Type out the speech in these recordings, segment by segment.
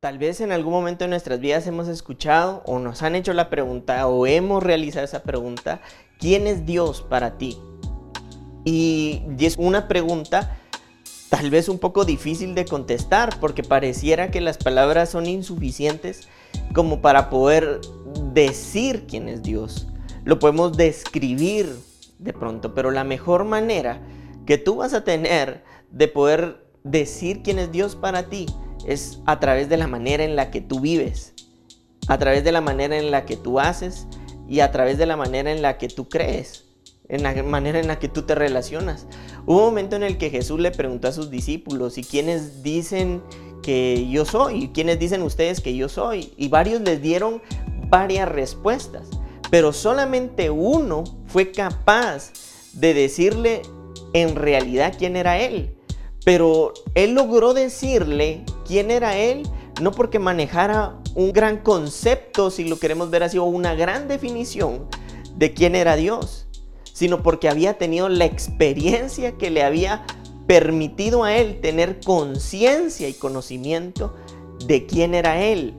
Tal vez en algún momento de nuestras vidas hemos escuchado o nos han hecho la pregunta o hemos realizado esa pregunta, ¿quién es Dios para ti? Y, es una pregunta tal vez un poco difícil de contestar porque pareciera que las palabras son insuficientes como para poder decir quién es Dios. Lo podemos describir de pronto, pero la mejor manera que tú vas a tener de poder decir quién es Dios para ti es a través de la manera en la que tú vives, a través de la manera en la que tú haces y a través de la manera en la que tú crees, en la manera en la que tú te relacionas. Hubo un momento en el que Jesús le preguntó a sus discípulos, ¿y quiénes dicen que yo soy? ¿Quiénes dicen ustedes que yo soy? Y varios les dieron varias respuestas, pero solamente uno fue capaz de decirle en realidad quién era él. Pero él logró decirle quién era él, no porque manejara un gran concepto, si lo queremos ver así, o una gran definición de quién era Dios, sino porque había tenido la experiencia que le había permitido a él tener conciencia y conocimiento de quién era él.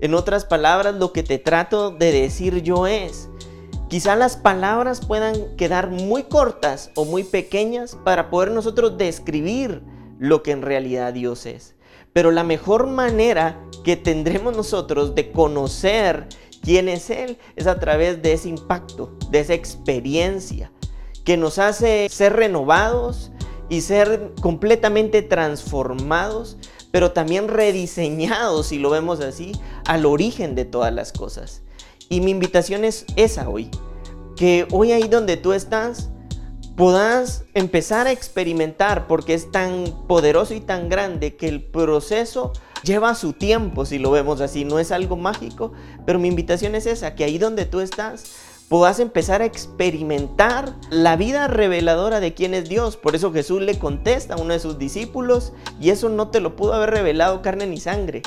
En otras palabras, lo que te trato de decir yo es, quizá las palabras puedan quedar muy cortas o muy pequeñas para poder nosotros describir lo que en realidad Dios es. Pero la mejor manera que tendremos nosotros de conocer quién es Él es a través de ese impacto, de esa experiencia que nos hace ser renovados y ser completamente transformados, pero también rediseñados, si lo vemos así, al origen de todas las cosas. Y mi invitación es esa hoy, que hoy ahí donde tú estás, puedas empezar a experimentar porque es tan poderoso y tan grande que el proceso lleva su tiempo, si lo vemos así, no es algo mágico, pero mi invitación es esa, que ahí donde tú estás puedas empezar a experimentar la vida reveladora de quién es Dios. Por eso Jesús le contesta a uno de sus discípulos y eso no te lo pudo haber revelado carne ni sangre.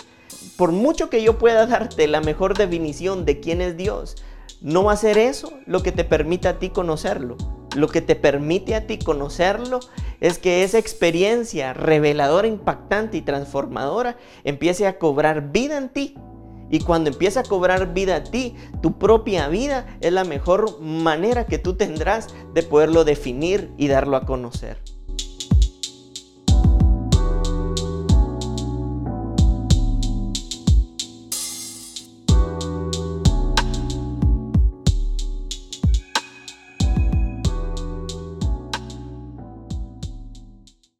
Por mucho que yo pueda darte la mejor definición de quién es Dios, no va a ser eso lo que te permita a ti conocerlo. Lo que te permite a ti conocerlo es que esa experiencia reveladora, impactante y transformadora empiece a cobrar vida en ti. Y cuando empieza a cobrar vida a ti, tu propia vida es la mejor manera que tú tendrás de poderlo definir y darlo a conocer.